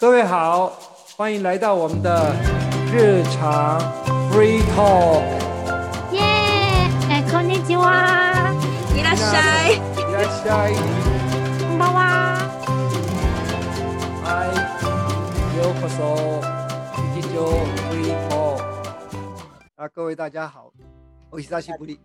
各位好，欢迎来到我们的日常 free talk。耶，konichiwa，いらっしゃい，いらっしゃい，こんばんは。Iyo koso，kizou free talk。啊，各位大家好，オヒダシブリ。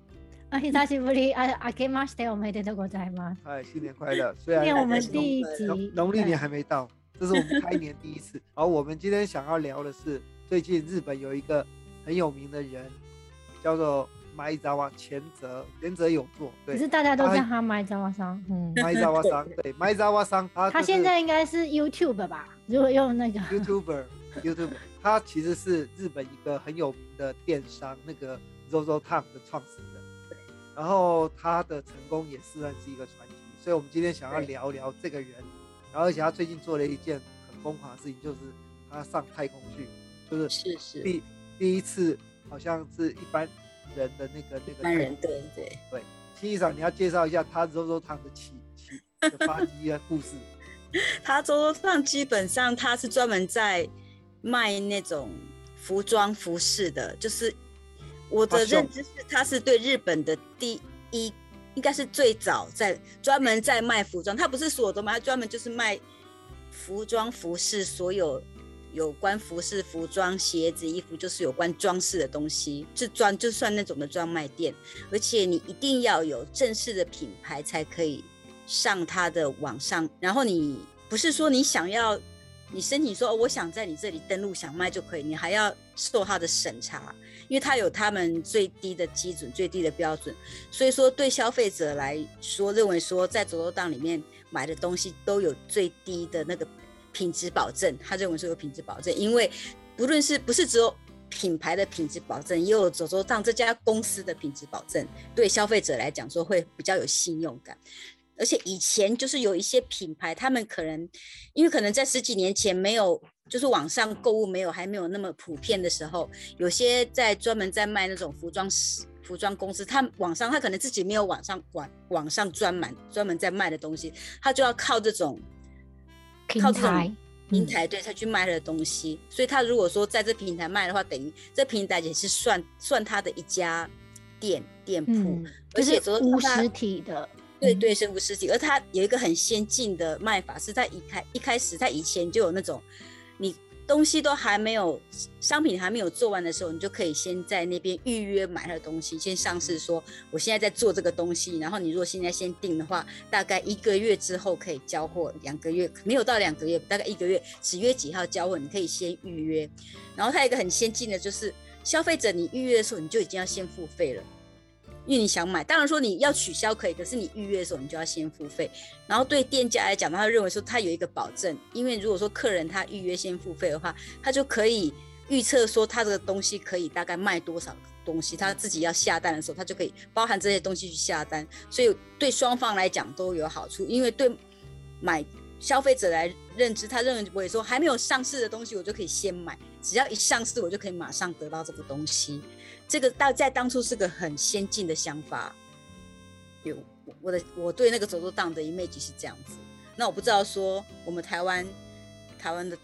啊，オヒダ，あ、あけましておめでとうございます。哎，新年快乐！虽然我们第一集，农历年还没到。这是我们开年第一次。好，我们今天想要聊的是，最近日本有一个很有名的人，叫做麦扎瓦前泽，前泽有作，对，可是大家都叫他麦扎瓦桑。嗯，麦扎瓦桑，对，麦扎瓦桑，他他就是现在应该是 YouTube 吧？如果用那个 YouTuber，YouTuber，他其实是日本一个很有名的电商，那个 ZOZO Town 的创始人。然后他的成功也是算是一个传奇，所以我们今天想要聊聊这个人。然后而且他最近做了一件很疯狂的事情，就是他上太空去，就是是是，第第一次好像是一般人的那个那个一般人对对。对。新一场你要介绍一下他 ZOZO Town 的起起的发迹的故事。他周周上基本上他是专门在卖那种服装服饰的，就是我的认知是他是对日本的第一，应该是最早在专门在卖服装，他不是所有都卖，他专门就是卖服装服饰，所有有关服饰、服装、鞋子、衣服，就是有关装饰的东西，是专就算那种的专卖店，而且你一定要有正式的品牌才可以上他的网上，然后你不是说你想要，你申请说、我想在你这里登录想卖就可以，你还要受他的审查，因为他有他们最低的基准、最低的标准，所以说对消费者来说，认为说在走走档里面买的东西都有最低的那个品质保证，他认为说有品质保证，因为不论是不是只有品牌的品质保证，也有走走档这家公司的品质保证，对消费者来讲说会比较有信用感。而且以前就是有一些品牌，他们可能因为可能在十几年前没有，就是网上购物没有还没有那么普遍的时候，有些在专门在卖那种服装服装公司，他们网上他可能自己没有网上网网上专门专门在卖的东西，他就要靠这种平靠这种台。平台对他去卖他的东西，所以他如果说在这平台卖的话，等于这平台也是算算他的一家店店铺，嗯，而且就是实体的。嗯对对，生物实体，而它有一个很先进的卖法，是在一开一开始，在以前就有那种，你东西都还没有，商品还没有做完的时候，你就可以先在那边预约买它的东西，先上市说我现在在做这个东西，然后你如果现在先订的话，大概一个月之后可以交货，两个月没有到两个月，大概一个月，几月几号交货，你可以先预约。然后它有一个很先进的，就是消费者你预约的时候，你就已经要先付费了。因为你想买，当然说你要取消可以，可是你预约的时候你就要先付费。然后对店家来讲，他认为说他有一个保证，因为如果说客人他预约先付费的话，他就可以预测说他这个东西可以大概卖多少东西，他自己要下单的时候，他就可以包含这些东西去下单，所以对双方来讲都有好处。因为对买消费者来认知，他认为说还没有上市的东西，我就可以先买，只要一上市，我就可以马上得到这个东西。这个到在当初是个很先进的想法，有我我的我对那个走走档的 image 是这样子。那我不知道说我们台湾台湾的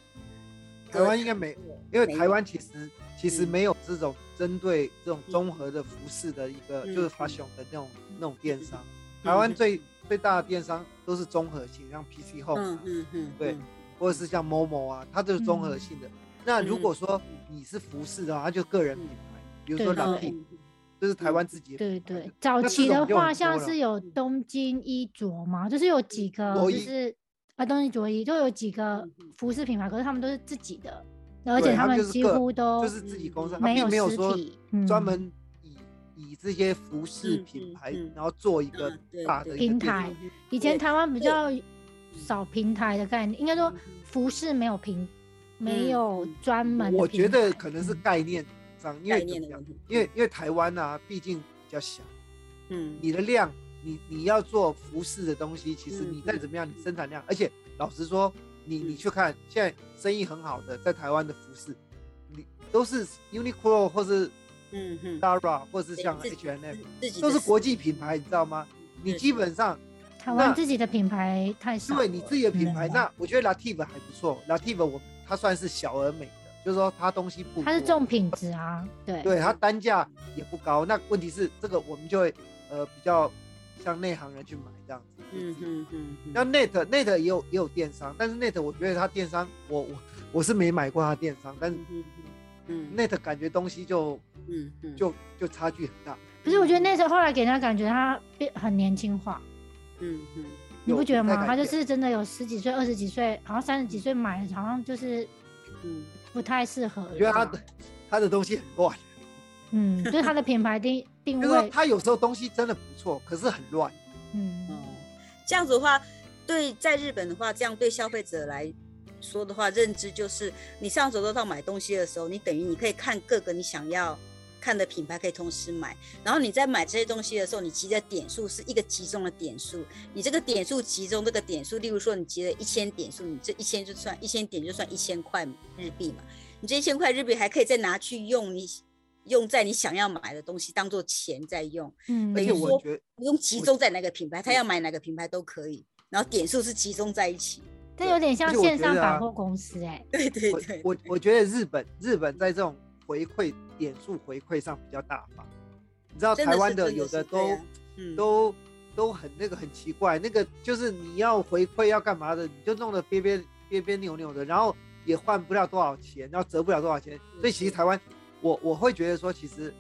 台湾应该没，因为台湾其实其实嗯。没有这种针对这种综合的服饰的一个，嗯就是 fashion 的那种那种电商。台湾嗯最最大的电商都是综合性，像 PC Home 啊嗯嗯嗯对嗯。或者是像 Momo 啊，它都是综合性的。那如果说你是服饰的话，它就个人品牌，比如说这是台湾自己的对对，早期的话像是有。东京衣着嘛，就是有几个就是啊东京着衣，就有几个服饰品牌，可是他们都是自己的，而且他们们几乎都就是自己公司，没有没有实说体，嗯。专门以以这些服饰嗯品牌然后做一个大的平台。以前台湾比较少平台的概念，应该说服饰没有平，没嗯有嗯专门我觉得可能是嗯。概念上，因为因为因为台湾啊，毕竟比较小，嗯你的量，你你要做服饰的东西，其实嗯你再怎么样，你生产量，而且老实说，你你嗯去看现在生意很好的在台湾的服饰，你都是 Uniqlo 或是嗯嗯，Zara 或是像 H&M，都是国际品牌，你知道吗？你基本上台湾自己的品牌太少。对你自己的品牌，嗯那我觉得 Lativ 还不错，Lativ 我它算是小而美的，就是说它东西不多，它是重品质啊，对，对它单价也不高。那问题是这个我们就会呃比较像内行人去买这样子。嗯嗯嗯嗯，那 Net Net 也有也有电商，但是 Net 我觉得它电商我我我是没买过它电商，但是嗯嗯 Net 感觉东西就嗯嗯，就就差距很大。可是我觉得那时候后来给人家感觉他变很年轻化，嗯嗯你不觉得吗？他就是真的有十几岁、二十几岁，好像三十几岁买，好像就是嗯不太适合。我觉得它的他的东西很乱，嗯，对他的品牌定定 就是说位，它有时候东西真的不错，可是很乱。嗯，哦，这样子的话，对在日本的话，这样对消费者来说的话，认知就是你上手都到买东西的时候，你等于你可以看各个你想要看的品牌，可以同时买。然后你在买这些东西的时候，你集的点数是一个集中的点数，你这个点数集中这个点数，例如说你集了一千点数，你这一千就算一千点就算一千块日币嘛，你这一千块日币还可以再拿去用你。用在你想要买的东西当做钱在用，嗯，而且等于说我觉得，不用集中在哪个品牌，他要买哪个品牌都可以，然后点数是集中在一起。这有点像线上百货公司 哎、对对我对，我我觉得日本日本在这种回馈点数回馈上比较大方。你知道台湾的有的都啊嗯都都很那个很奇怪，那个就是你要回馈要干嘛的，你就弄得别别别别扭扭的，然后也换不了多少钱，然后折不了多少钱，所以其实台湾我我会觉得说，其实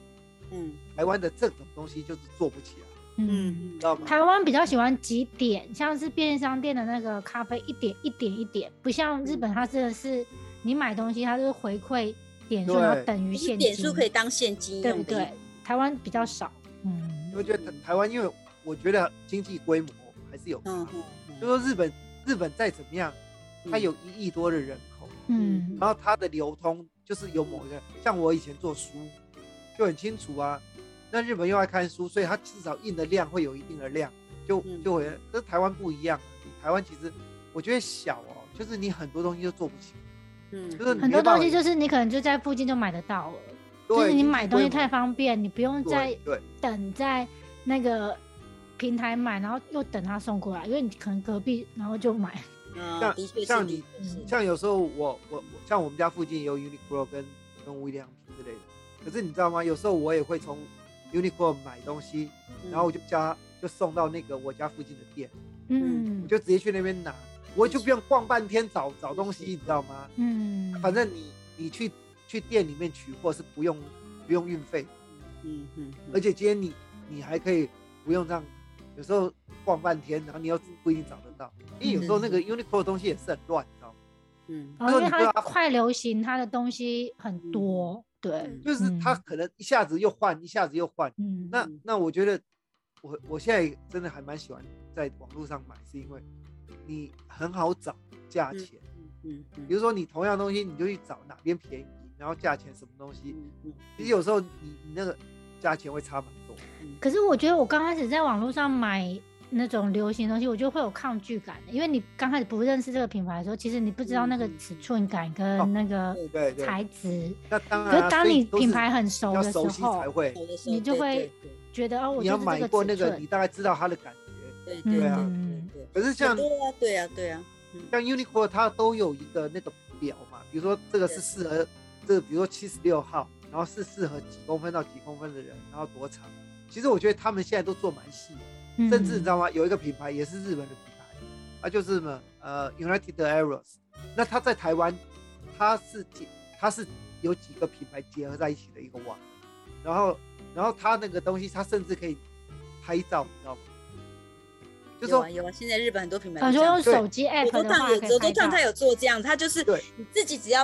嗯台湾的这种东西就是做不起来，嗯。嗯你知道吗？台湾比较喜欢几点，像是便利商店的那个咖啡，一点一点一点，不像日本，它真的是你买东西，它就是回馈点数，对然后等于现金，点数可以当现金对不对？台湾比较少，嗯，我觉得台台湾，因为我觉得经济规模还是有差，嗯嗯就说日本日本再怎么样，它有一亿多的人口，嗯然后它的流通就是有某一个，像我以前做书就很清楚啊。那日本又爱看书，所以它至少印的量会有一定的量，就嗯就会。可是台湾不一样台湾其实我觉得小哦，就是你很多东西都做不起，嗯，就是很多东西就是你可能就在附近就买得到了，就是，你买东西太方便，你不用再等在那个平台买，然后又等他送过来，因为你可能隔壁然后就买，嗯，像像你像有时候我我我像我们家附近有 Uniqlo 跟跟无印良品之类的，可是你知道吗？有时候我也会从 Uniqlo 买东西，然后我就加就送到那个我家附近的店，嗯。我就直接去那边拿，我就不用逛半天找找东西，你知道吗？嗯，反正你你去去店里面取货是不用不用运费，嗯嗯，而且今天你你还可以不用这样，有时候逛半天，然后你又不一定找得到，因为有时候那个 Uniqlo 的东西也是很乱，你知道吗？嗯。哦，因为它快流行，它的东西很多，对，就是它可能一下子又换，一下子又换。嗯，那嗯那我觉得我我现在真的还蛮喜欢在网络上买，是因为你很好找价钱。嗯嗯比如说你同样东西，你就去找哪边便宜，然后价钱什么东西。其实有时候你你那个价钱会差蛮多。可是我觉得我刚开始在网络上买那种流行的东西，我就会有抗拒感的，因为你刚开始不认识这个品牌的时候，其实你不知道那个嗯尺寸感哦跟那个对对对材质。那当然啊、可是当你品牌很熟的时要熟悉才候，会。你就会觉得哦，我你要买过那个，你大概知道它的感觉。对对对对啊对对，可是像对啊对啊对啊，像 Uniqlo 它都有一个那个表嘛，比如说这个是适合这个，比如说七十六号，然后是适合几公分到几公分的人，然后多长。其实我觉得他们现在都做蛮细的，嗯甚至你知道吗？有一个品牌也是日本的品牌，啊就是什么呃 United Arrows。那它在台湾，它是结它是有几个品牌结合在一起的一个网，然后然后它那个东西，它甚至可以拍照，你知道吗？就说有啊有啊，现在日本很多品牌啊，就都这样对用手机 app 走的话烫有走可以拍到走烫它有做这样，它就是你自己只要，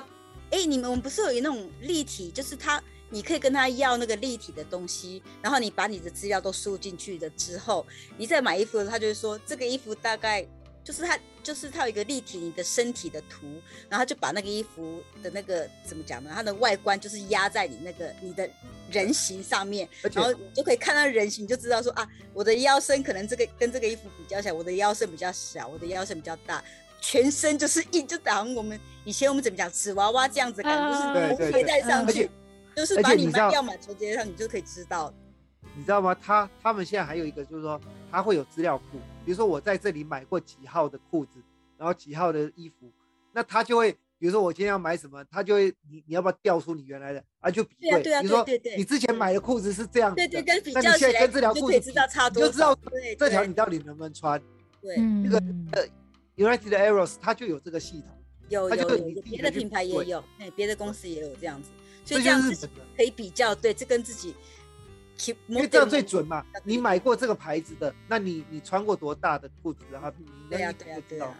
哎，你们我们不是有那种立体，就是它你可以跟他要那个立体的东西，然后你把你的资料都输入进去的之后，你再买衣服的时候，他就会说这个衣服大概就是它就是它有一个立体你的身体的图，然后他就把那个衣服的那个怎么讲呢？它的外观就是压在你那个你的人形上面，然后你就可以看到人形，你就知道说啊，我的腰身可能这个跟这个衣服比较起来，我的腰身比较小，我的腰身比较大，全身就是一就好像我们以前我们怎么讲纸娃娃这样子的感觉，啊就是头对对对盔戴上而去且，就是把你要买球直接上，你就可以知道。你知道吗？他他们现在还有一个就是说，他会有资料库，比如说我在这里买过几号的裤子，然后几号的衣服，那他就会，比如说我今天要买什么，他就会你你要不要调出你原来的啊？就比对，对啊对啊比如说对对对。你之前买的裤子是这样对对，跟比那较起来，你现在跟这条裤子知道差多你就知道对这条你到底能不能穿。对，嗯，那个呃 United Arrows 它就有这个系统，有它就有有别的品牌也有，哎，别的公司也有这样子，所这以这样就是日本的。自己可以比较，对，这跟自己因为这样最准嘛。你买过这个牌子的，那你你穿过多大的裤子，然后你那对呀、一对呀、就知道对呀、。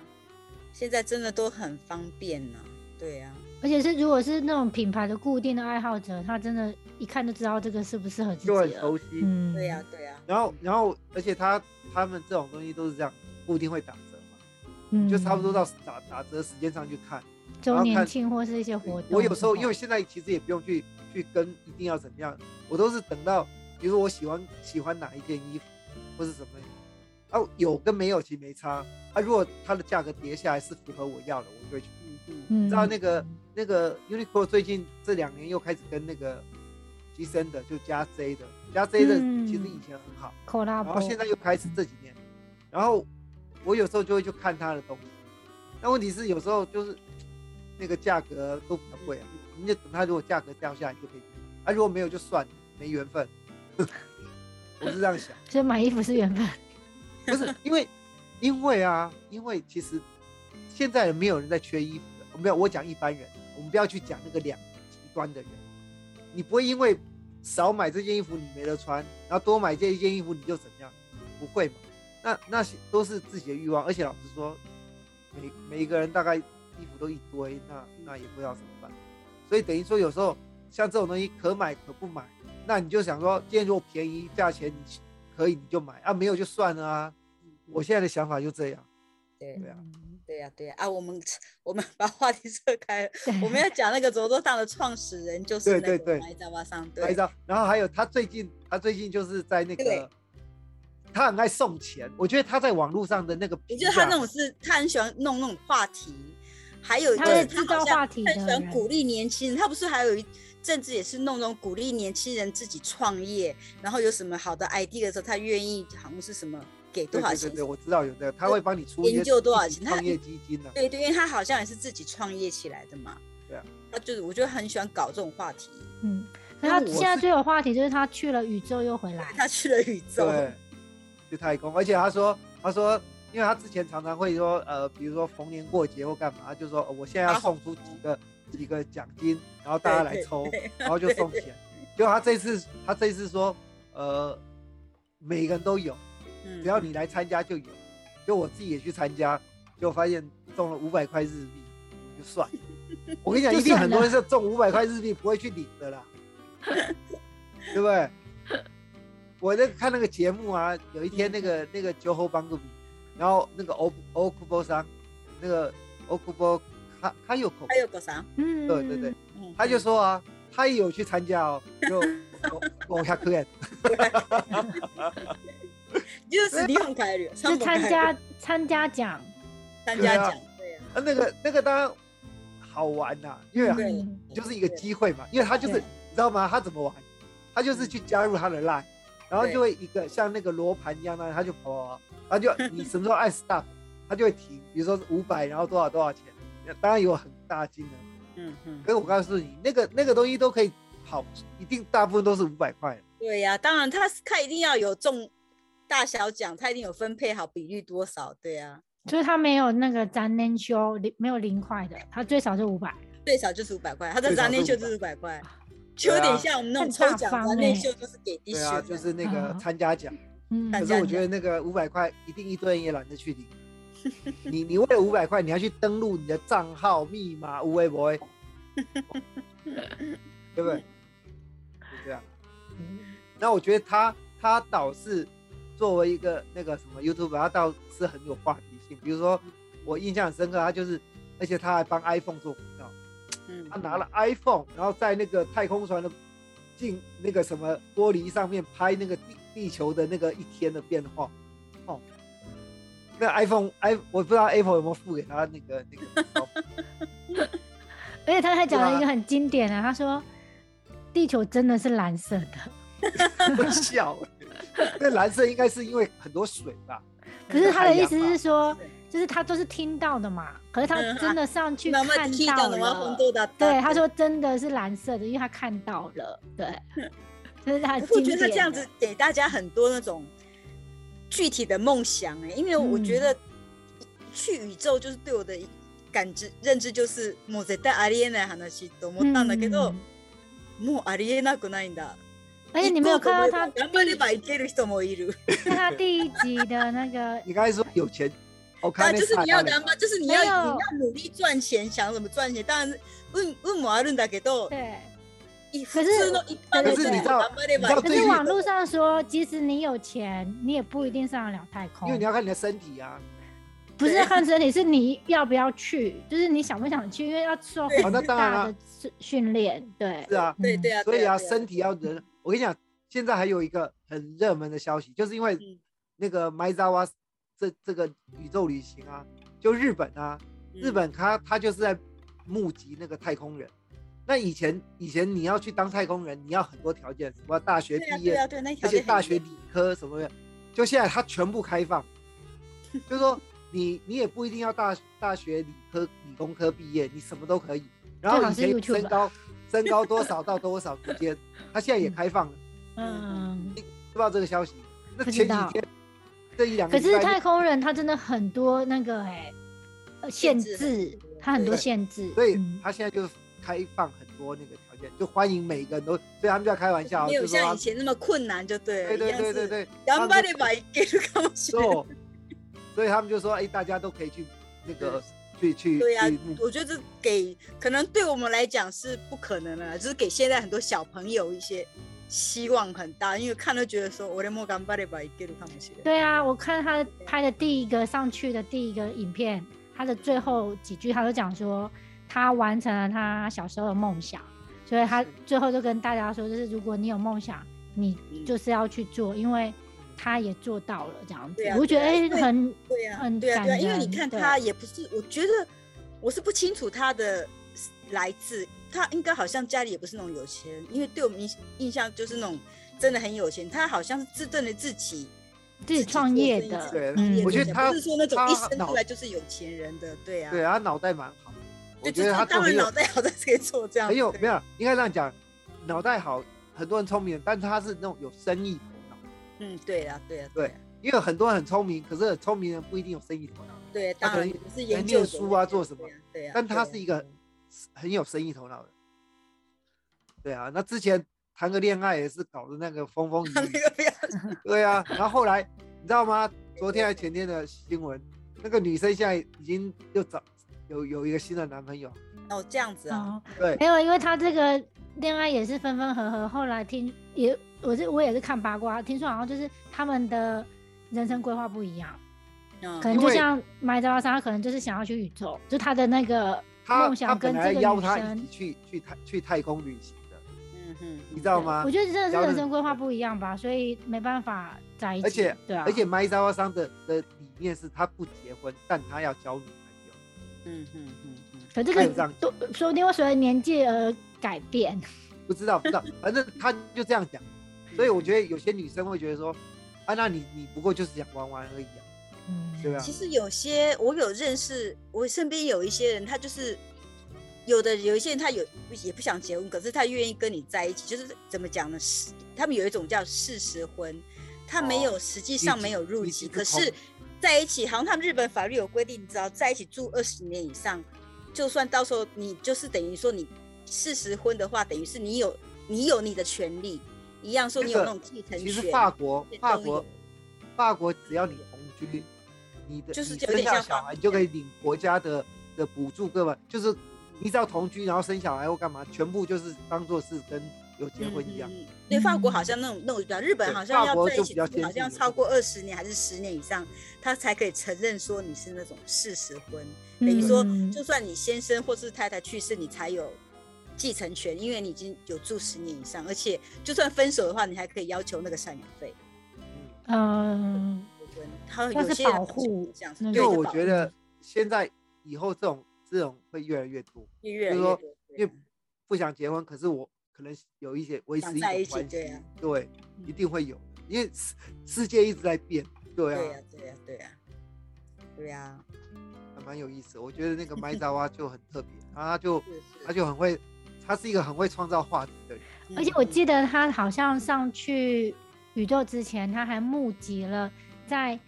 现在真的都很方便呢、对呀、而且是如果是那种品牌的固定的爱好者，他真的一看就知道这个适不适合自就很。熟悉。嗯，对呀、对呀、然后然后而且他他们这种东西都是这样，固定会打折嘛，嗯，就差不多到打打折时间上去看。周年庆或是一些活动。我有时候因为现在其实也不用去去跟一定要怎么样，我都是等到比如说我喜欢喜欢哪一件衣服或是什么，啊有跟没有其实没差。啊如果它的价格跌下来是符合我要的，我就会去买。嗯嗯，嗯知道那个那个 Uniqlo 最近这两年又开始跟那个机身的就加 Z 的加 Z 的，嗯其实以前很好，然后现在又开始这几年，然后我有时候就会去看他的东西，但问题是有时候就是那个价格都比较贵啊，你就等它如果价格掉下来就可以啊如果没有就算了，没缘分，我是这样想。所以买衣服是缘分。不是因为，因为啊，因为其实现在没有人在缺衣服的。我没有，我讲一般人，我们不要去讲那个两极端的人。你不会因为少买这件衣服你没得穿，然后多买这一件衣服你就怎么样？不会嘛？那那些都是自己的欲望，而且老实说，每每一个人大概衣服都一堆，那那也不知道怎么办。所以等于说有时候像这种东西可买可不买，那你就想说，今天如果便宜价钱你可以你就买啊，没有就算了啊。我现在的想法就这样。对对啊对呀、对呀、啊，我们我们把话题撤开了，我们要讲那个走走档的创始人就是那个对对对马伊扎巴桑，对，拍照，然后还有他最近，他最近就是在那对个，他很爱送钱。我觉得他在网络上的那个我觉得他那种是他很喜欢弄那种话题，还有一他个会制造他好像话题的他很喜欢鼓励年轻人，他不是还有一政治也是弄那种鼓励年轻人自己创业，然后有什么好的 idea 的时候，他愿意好像是什么给多少钱对对对对，我知道有这个，他会帮你出研究多少钱创业基金呢、对对，因为他好像也是自己创业起来的嘛。对啊，他就是我觉得很喜欢搞这种话题。嗯，可他现在最有话题就是他去了宇宙又回来。他去了宇宙，对，去太空，而且他说，他说，因为他之前常常会说，呃，比如说逢年过节或干嘛，他就说、呃我现在要发送出几个几个奖金，然后大家来抽，然后就送钱。结果他这次，他这次说，呃，每个人都有，嗯只要你来参加就有。就我自己也去参加，就发现中了五百块日币，就算了。我跟你讲，一定很多人是中五百块日币不会去领的啦，对不对？我在看那个节目啊，有一天那个那个酒后帮助比，然后那个欧欧库波桑，那个欧库波他他有口他有个啥？嗯，对对对，嗯他就说啊，他也有去参加哦，就 我下课 就是日本帰るよ。是参加参加奖，参加奖，对呀，啊，那个那个当然好玩呐、因为就是一个机会嘛，因为他就是你知道吗？他怎么玩？他就是去加入他的 line，然后就会一个像那个罗盘一样的，他就跑跑跑，他就你什么时候按 stop，他就会停，比如说五百，然后多少多少钱，当然有很大金额。嗯嗯可，是我告诉你，那个那个东西都可以跑，一定大部分都是五百块。对呀，当然他他一定要有中大小奖，他一定有分配好比率多少，对呀，就是他没有那个咱年休零没有零块的，他最少就五百。最少就是五百块，他的最少是杂内秀500就是五百块，就有点像我们那种抽奖很大方杂内欸秀就是给的，就是那个嗯参加奖。嗯，可是我觉得那个五百块一定一堆人也懒得去领。你你为了五百块，你要去登录你的账号、密码，无微博，对不对？就这样。那我觉得他他倒是作为一个那个什么 YouTube，他倒是很有话题性。比如说我印象很深刻，他就是，而且他还帮 iPhone 做广告，嗯他拿了 iPhone，然后在那个太空船的镜那个什么玻璃上面拍那个地地球的那个一天的变化。哦，那 iPhone i 我不知道 Apple 有没有付给他那个那个。而且他还讲了一个很经典的，他说地球真的是蓝色的。我笑。那蓝色应该是因为很多水吧？可是他的意思是说，就是他都是听到的嘛，可是他嗯真的上去慢慢看到了，红了。豆的。对，他说真的是蓝色的，因为他看到了。对，这是他的我经典觉得这样子给大家很多那种具体的梦想哎、因为我觉嗯得去宇宙就是对我的感知认知就是もう絶対ありえない話と思ったんだけど、嗯もうありえなくないんだ。而且你没有看到他頑張ればいける人もいる。看他第一集的那个 你刚才说有钱，我啊，就是你要看頑張，就是你要你要努力赚钱，想怎么赚钱。当然是運運もあるんだけど、对。一可是普通の一般的可是人你知道頑張れば你知道可最近是网络上说，即使你有钱，你也不一定上得了太空。因为你要看你的身体啊。不是对看身体，是你要不要去，就是你想不想去，因为要受对很哦那当然啦大的训训练。对，是啊，嗯对对啊，所以啊，对对身体要人。我跟你讲，现在还有一个很热门的消息，就是因为嗯那个 m 扎 z 这这个宇宙旅行啊，就日本啊，日嗯本他他就是在募集那个太空人。 那以前以前你要去当太空人，你要很多条件，什么大学毕业，对啊对啊对，那条而且大学理科什么的，就现在它全部开放，就是说你你也不一定要大大学理科理工科毕业，你什么都可以。然后以前身高 身高多少到多少之间，它现在也开放了，嗯。知道这个消息？那前几天这一两个可是太空人他真的很多那个哎、呃限限制制，他很多限制，所以嗯他现在就是开放很多那个条件，就欢迎每个人都，所以他们就要开玩笑，没有就说他像以前那么困難就对了。对对一样是对对对，頑張ればいけるかもしれない。做，所以他们就说，哎、大家都可以去那个去去对呀、去募我觉得这给可能对我们来讲是不可能的啦，就是给现在很多小朋友一些希望很大，因为看都觉得说，我的莫頑張ればいけるかもしれない。对啊，我看他拍的第一个上去的第一个影片，他的最后几句他都讲说， 他完成了他小时候的梦想，所以他最后就跟大家说，就是如果你有梦想，你嗯就是要去做，因为他也做到了这样子，对啊我觉得哎、很对呀、很对啊、对啊、因为你看他也不是，我觉得我是不清楚他的来自，他应该好像家里也不是那种有钱人，因为对我们印印象就是那种真的很有钱，他好像是自证了自己。自己创业的，对嗯我觉得他不是说那种一生出来就是有钱人的，对啊，对啊，他脑袋蛮好，我对，觉得他做当很有然脑袋好，才可以做这样，对很有没有，应该这样讲，脑袋好，很多人聪明，但是他是那种有生意头脑，嗯，对啊，对啊，对啊，因为很多人很聪明，可是很聪明人不一定有生意头脑，对，他可能当不是研念究书啊做什么，对啊，但他是一个很有生意头脑的，对啊，那之前谈个恋爱也是搞的那个风风雨雨，对啊，然后后来你知道吗？昨天还前天的新闻，那个女生现在已经又找有有一个新的男朋友，哦，这样子啊，哦，对没有，因为他这个恋爱也是分分合合，后来听也我是我也是看八卦，听说好像就是他们的人生规划不一样，嗯可能就像麦当劳他可能就是想要去宇宙，就他的那个他他梦想跟这个女邀她一生起，去去太去太空旅行的，嗯哼，你知道吗我？觉得真的是人生规划不一样吧，所以没办法在一起。而且对啊，而且麦扎瓦桑的的理念是他不结婚，但他要交女朋友。嗯嗯哼，可这个都说不定会随着年纪而改变。不知道不知道，反正他就这样讲。所以我觉得有些女生会觉得说，啊，那你你不过就是想玩玩而已啊，嗯，对吧？其实有些我有认识，我身边有一些人，他就是有的有一些人他有也不想结婚，可是他愿意跟你在一起，就是怎么讲呢？是他们有一种叫事实婚，他没有、哦实际上一没有入一籍，可是在一起，好像他们日本法律有规定，你只要在一起住二十年以上，就算到时候你就是等于说你事实婚的话，等于是你有你有你的权利，一样说你有那种继承其实权。法国法国法国只要你同居，你的就是你生下小孩，你就可以领国家的的补助，各位，就是你只要同居，然后生小孩或干嘛，全部就是当做是跟有结婚一样。嗯对，法国好嗯像那种那种比较，日本好像要在一起好像进超过二十年还是十年以上，他才可以承认说你是那种事实婚，等于说嗯。就算你先生或是太太去世，你才有继承权，因为你已经有住十年以上，而且就算分手的话，你还可以要求那个赡养费。嗯，婚，还有些保护这样子，因为对就我觉得现在以后这种这种会越来越多，越来越就是说多，因为不想结婚，可是我可能有一些维持一种关系对啊，对，一嗯定会有的，因为世世界一直在变，对啊，对呀、对呀、对呀、对呀、还蛮有意思。我觉得那个 麦扎哇就很特别，他就是是他就很会，他是一个很会创造话题的人。而且我嗯记得他好像上去宇宙之前，他还募集了在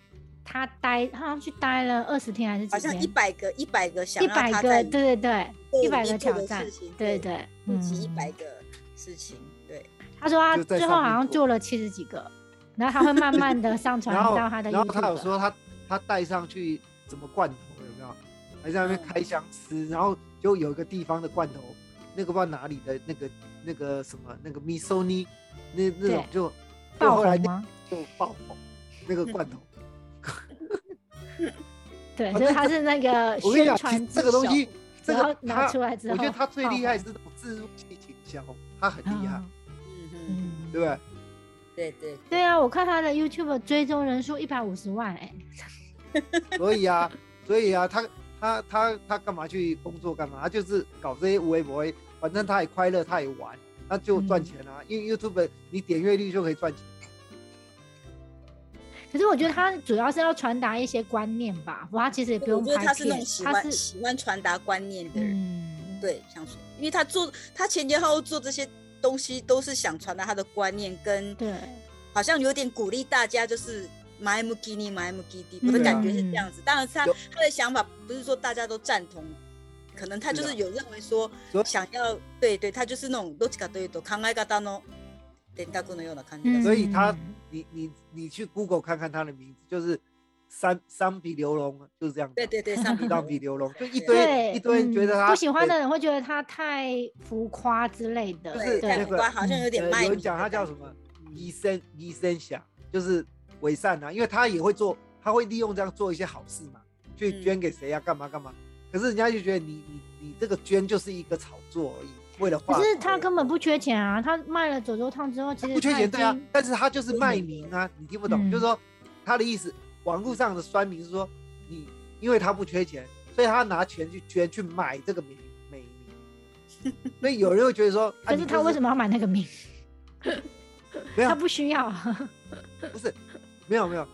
他待，他好像去待了二十天还是几天？好像一百个一百个想一百个，让他在对对对，一百个挑战对对，募集一嗯百个事情，对，他说他最后好像做了七十几个，然后他会慢慢的上传到他的然后他有。说他他带上去什么罐头有没有？还在那边嗯开箱吃，然后就有一个地方的罐头，那个不知道哪里的那个那个什么那个 miso 尼，那那种就就爆后来那红吗？就爆红，那个罐头。对，啊那个所以他是那个我跟你讲，其宣传实这个东西，这个然后拿出来之后，我觉得他最厉害是这种自入性营销，他很厉害，嗯，嗯，对不对？对对对啊，我看他的 YouTube 追踪人数一百五十万，哎，所以啊，所以啊，他他他他干嘛去工作干嘛？他就是搞这些无微不微，反正他也快乐，他也玩，那就赚钱啊。因为 YouTube 你点阅率就可以赚钱。可是我觉得他主要是要传达一些观念吧，不，他其实也不用拍觉得他是那片种，喜他是欢喜欢传达观念的人，嗯，对，想说，因为他做他前前后后做这些东西，都是想传达他的观念，跟对，好像有点鼓励大家，就是买 m 基尼买 m 基地，我的感觉是这样子。当然是他有他的想法不是说大家都赞同，可能他就是是的有认为说所以想要对对，他就是那种どっちかというと考え方の電卓のような感じがする。所以他嗯你你你去 Google 看看他的名字，就是 三三比流龙，就是这样子。对对对，三比上比流龙，就一堆，一堆人觉得嗯他不喜欢的人会觉得他太浮夸之类的，就是对，太那个浮夸，好像有点卖有人讲他叫什么医生医生侠，就是伪善啊，因为他也会做，他会利用这样做一些好事嘛，去嗯捐给谁呀、干嘛干嘛。可是人家就觉得你你你这个捐就是一个炒作而已，为了画可。是他根本不缺钱啊，他卖了九州烫之后，其实不缺钱，对啊，但是他就是卖名啊，你听不懂，嗯就是说他的意思，网络上的酸民是说你，因为他不缺钱，所以他拿钱去捐去买这个名美名，所以有人会觉得说，啊、可是他为什么么要买那个名？没有他不需要，不是没有没有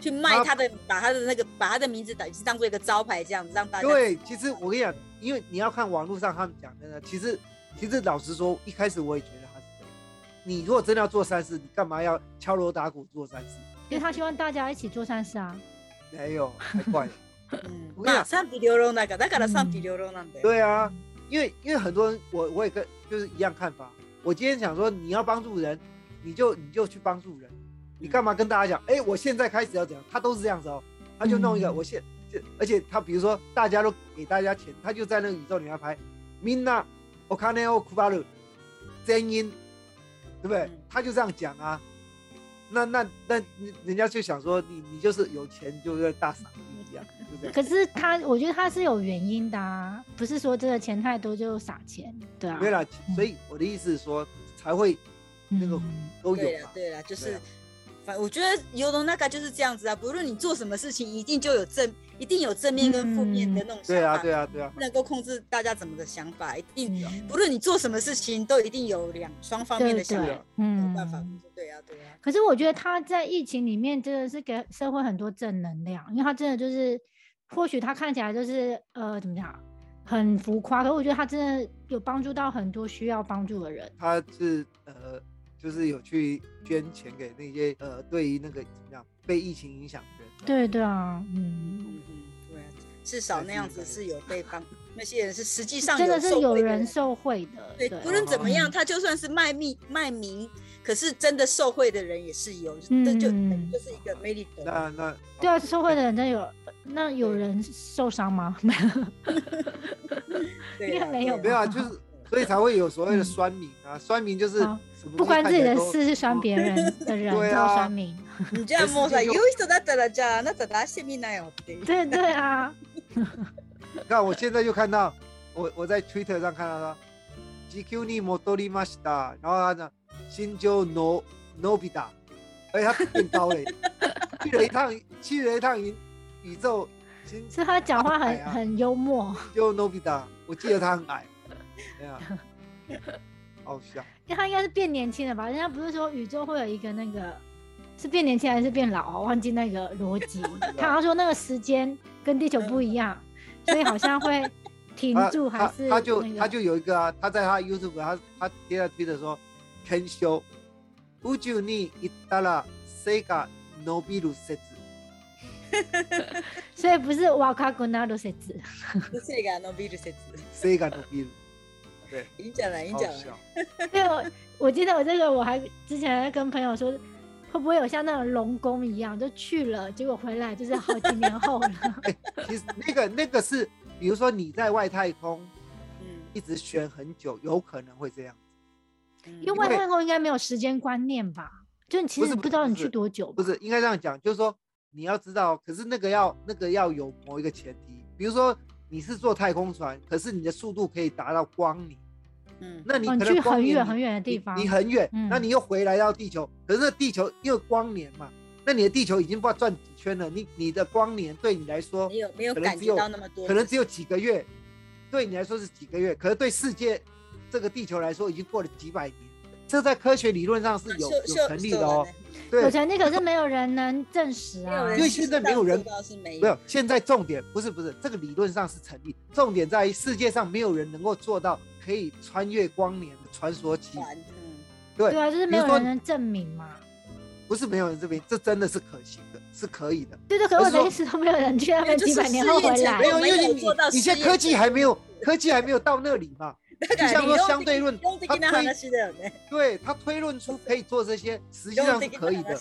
去卖他的，把他的那个把他的名字等是当做一个招牌这样子，让大家对，其实我跟你讲，因为你要看网络上他们讲的呢，其实其实老实说，一开始我也觉得他是这样。你如果真的要做善事，你干嘛要敲锣打鼓做善事？因为他希望大家一起做善事啊。没有，太怪了。嗯，我跟你讲まあ賛否両論だからだから賛否両論なんだよ。对啊，因为因为很多人，我我也跟就是一样看法。我今天想说，你要帮助人，你就你就去帮助人，你干嘛跟大家讲？哎、我现在开始要怎样？他都是这样子哦，他就弄一个，嗯我现就而且他比如说大家都给大家钱，他就在那个宇宙里面拍 Minna o k a n e o Kubaru 真音，对不对？嗯他就这样讲啊。 那那那人家就想说你你就是有钱就是大傻逼一样，就这样。可是他，我觉得他是有原因的啊，不是说这个钱太多就撒钱，对啊。没有啦，所以我的意思是说才会那个嗯都有嘛对了。对了，就是对啊，反我觉得尤龙那个就是这样子啊，不论你做什么事情，一定就有正，一定有正面跟负面的那种想对啊，对啊，对啊。不能够控制大家怎么的想法，一定嗯不论你做什么事情，都一定有两双方面的对对想法，，嗯，有办法，对啊，对啊，可是我觉得他在疫情里面真的是给社会很多正能量，因为他真的就是，或许他看起来就是呃怎么讲，很浮夸，可是我觉得他真的有帮助到很多需要帮助的人。他是呃，就是有去捐钱给那些呃，对于那个怎么样被疫情影响的人。对对啊，嗯，对啊，至少那样子是有被帮，那些人是实际上真的是有人受贿的。对，不论怎么样，他就算是卖命卖名，可是真的受贿的人也是有，这就嗯就是一个 merit。那那对啊，受贿的人真有，那有人受伤吗？没有。没有对没有啊，就是所以才会有所谓的嗯酸民啊，酸民就是不关自己的东西看起来都事是酸别人的人对啊叫酸民。你这样摸出来，就有人だったらじゃああなただしてみなよって。对对啊，你看我现在就看到我我在 Twitter 上看到说 GQ に戻りました，然后他呢新旧 No Nobita，而且他变高了耶，去了一趟去了一趟宇宇宙新是他讲话很矮啊很幽默。就 Nobita，我记得他很矮，对啊， 好笑。因为他应该是变年轻了吧？人家不是说宇宙会有一个那个是变年轻还是变老啊？忘记那个逻辑。他好像说那个时间跟地球不一样，所以好像会停他住，还他是他就那个他就有一个啊，他在他 YouTube 他他贴在推的说，Can show 宇宙に行ったら背が伸びる説。所以不是瓦卡古纳鲁塞子。这个 no b i l 説背が伸びる。 对，いいんじゃないいいん好じゃない笑。对，我我记得我这个我还之前还跟朋友说，会不会有像那种龙宫一样，就去了，结果回来就是好几年后了。哎、其实那个那个是，比如说你在外太空嗯一直悬很久，有可能会这样。嗯因为外太空应该没有时间观念吧？就你其不是实不知道你不是去多久吧，不是应该这样讲，就是说你要知道，可是那个要那个要有某一个前提，比如说 你是坐太空船，可是你的速度可以达到光年，嗯。那你哦，可能光年你很远很远的地方，你很远，嗯那你又回来到地球，可是那地球因为光年嘛，那你的地球已经不知道转几圈了，你你的光年对你来说没有没有感觉可能只有到那么多，可能只有几个月，对你来说是几个月，可是对世界这个地球来说已经过了几百年，这在科学理论上是有有成立的哦。对有，成立，可是没有人能证实啊。因为现在没有人没没有，现在重点不是不是这个理论上是成立，重点在于世界上没有人能够做到可以穿越光年的穿梭机。传，嗯对对啊，就是没有人能证明嘛。不是没有人证明，这真的是可行的，是可以的。对对，可是我可是说的意思都没有人去那边就是几百年后回来没。有，因为你有做到你现在科技还没有，科技还没有到那里嘛。だから就像说理論相对论理論的它な推話だよね。对他推论出可以做这些，实际上是可以的。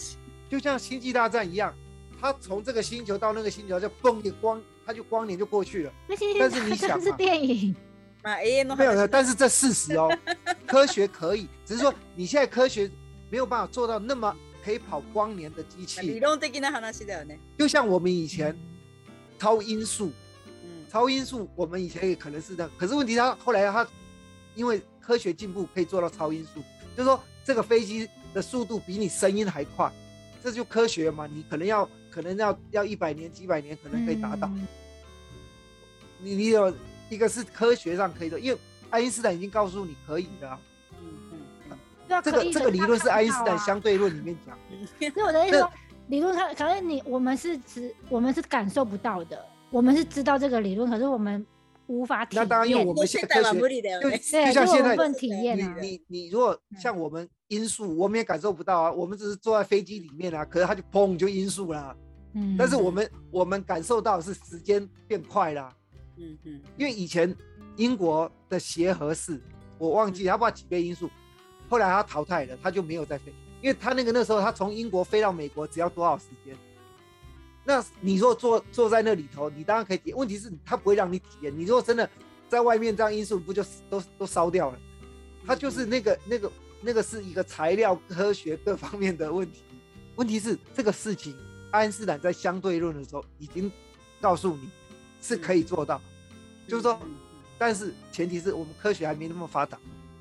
就像星际大战一样，他从这个星球到那个星球，就嘣一光，他就光年就过去了。那星但是你星大战是想嘛电影，まあ永遠の没有的，話但是这事实哦，科学可以，只是说你现在科学没有办法做到那么可以跑光年的机理器，論的な話だよね。就像我们以前超音速，嗯超音速我们以前也可能是这样，可是问题他后来他 因为科学进步可以做到超音速，就是说这个飞机的速度比你声音还快，这就科学嘛，你可能要可能要要一百年几百年可能可以达到。嗯。你你有一个是科学上可以的，因为爱因斯坦已经告诉你可以的、啊，嗯嗯嗯。对啊这个这个理论是爱因斯坦相对论里面讲。的。嗯所以我的意思那说，理论上，可能你我们是只我们是感受不到的，我们是知道这个理论，可是我们无法体验。那当然，因为我们现在科学現代は無理だよ就ね。对，就像现在是我们不能体验你啊。你你如果像我们音速，我们也感受不到啊，我们只是坐在飞机里面啊，可是它就砰就音速啦。嗯，但是我们我们感受到的是时间变快啦，嗯嗯因为以前英国的协和式，我忘记他不知道几倍音速，后来他淘汰了，他就没有再飞，因为他那个那时候他从英国飞到美国只要多少时间？ 那你如果坐坐在那里头，你当然可以体验，问题是他不会让你体验。你如果真的在外面这样因素，不就都都烧掉了？它就是那个那个那个是一个材料科学各方面的问题。问题是这个事情，爱因斯坦在相对论的时候已经告诉你是可以做到，就是说，但是前提是我们科学还没那么发达。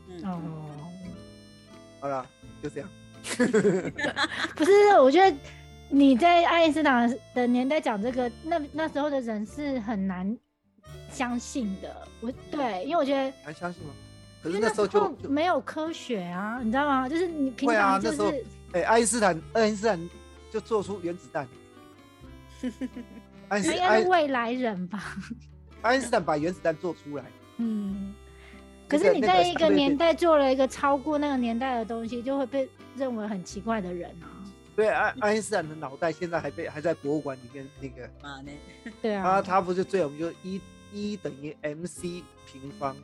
嗯哦，好了，就这样。不是，我觉得你在爱因斯坦的年代讲这个，那那时候的人是很难相信的。我对，因为我觉得。难相信吗？可是那时候就就没有科学啊，你知道吗？就是你平常就那时候是哎、爱因斯坦，爱因斯坦就做出原子弹。爱因斯他应该是未来人吧？爱因斯坦把原子弹做出来，嗯。可是你在一个年代做了一个超过那个年代的东西，就会被认为很奇怪的人啊。对爱爱因斯坦的脑袋现在还被还在博物馆里面那个，まあね。对啊，他他不是最有名就是一一等于 mc 平方，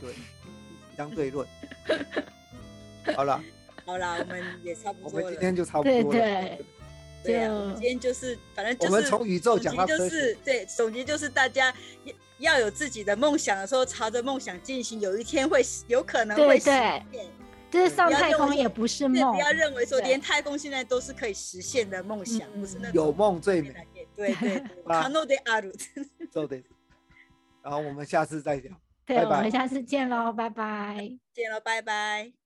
对，相对论。好了，好啦，我们也差不我多了。们今天就差不对多了。对对啊，就我们今天就是反正就是我们从宇宙讲到总结就科学是对，总结就是大家要要有自己的梦想的时候，朝着梦想进行，有一天会有可能会实对对现。 就是上不要认为太空也不是对，梦不，要认为说对连太空现在都是可以实现的梦想，嗯不是那种有梦最美，对对对，吧可能的阿鲁，そうです。然后我们下次再聊。对，拜拜我们下次见喽，拜拜。见了，拜拜。